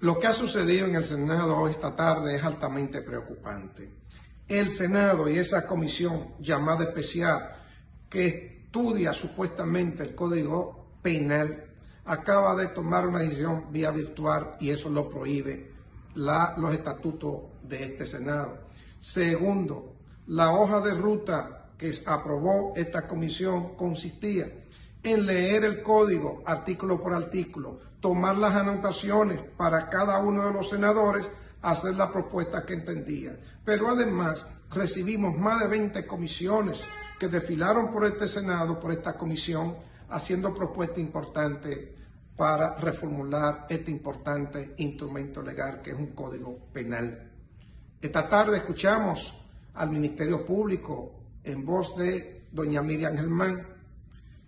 Lo que ha sucedido en el Senado esta tarde es altamente preocupante. El Senado y esa comisión llamada especial que estudia supuestamente el Código Penal acaba de tomar una decisión vía virtual y eso lo prohíbe los estatutos de este Senado. Segundo, la hoja de ruta que aprobó esta comisión consistía en leer el código artículo por artículo, tomar las anotaciones para cada uno de los senadores, hacer la propuesta que entendían. Pero además recibimos más de 20 comisiones que desfilaron por este Senado, por esta comisión, haciendo propuestas importantes para reformular este importante instrumento legal que es un código penal. Esta tarde escuchamos al Ministerio Público en voz de doña Miriam Germán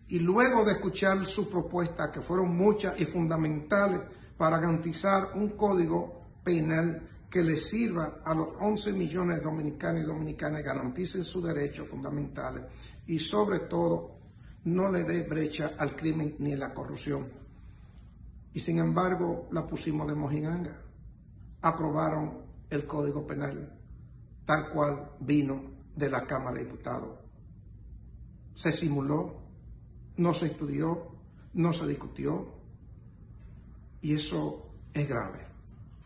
y luego de escuchar sus propuestas, que fueron muchas y fundamentales para garantizar un código penal que le sirva a los 11 millones de dominicanos y dominicanas, garanticen sus derechos fundamentales y sobre todo no le dé brecha al crimen ni a la corrupción. Y sin embargo la pusimos de mojinganga. Aprobaron el Código Penal tal cual vino de la Cámara de Diputados. Se simuló no se estudió, no se discutió y eso es grave.